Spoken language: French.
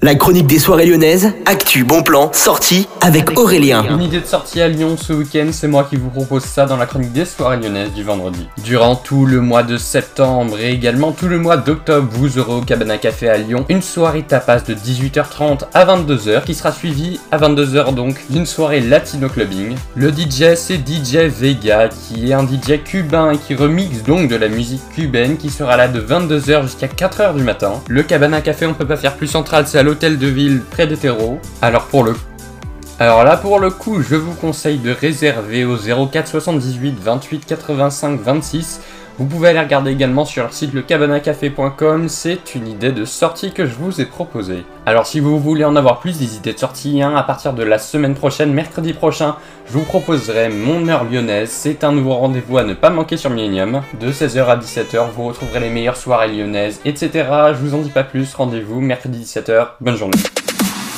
La chronique des soirées lyonnaises, actu, bon plan, sortie avec Aurélien. Une idée de sortie à Lyon ce week-end, c'est moi qui vous propose ça dans la chronique des soirées lyonnaises du vendredi. Durant tout le mois de septembre et également tout le mois d'octobre, vous aurez au Cabana Café à Lyon une soirée tapas de 18h30 à 22h qui sera suivie à 22h donc d'une soirée latino clubbing. Le DJ c'est DJ Vega qui est un DJ cubain et qui remixe donc de la musique cubaine qui sera là de 22h jusqu'à 4h du matin. Le Cabana Café on peut pas faire plus central, c'est à l'hôtel de ville près de Terreau. Alors pour le alors là pour le coup, je vous conseille de réserver au 04 78 28 85 26. Vous pouvez aller regarder également sur leur site lecabanacafé.com, c'est une idée de sortie que je vous ai proposée. Alors si vous voulez en avoir plus des idées de sortie, hein, à partir de la semaine prochaine, mercredi prochain, je vous proposerai Mon heure lyonnaise, c'est un nouveau rendez-vous à ne pas manquer sur Millennium. De 16h à 17h, vous retrouverez les meilleures soirées lyonnaises, etc. Je vous en dis pas plus, rendez-vous mercredi 17h, bonne journée.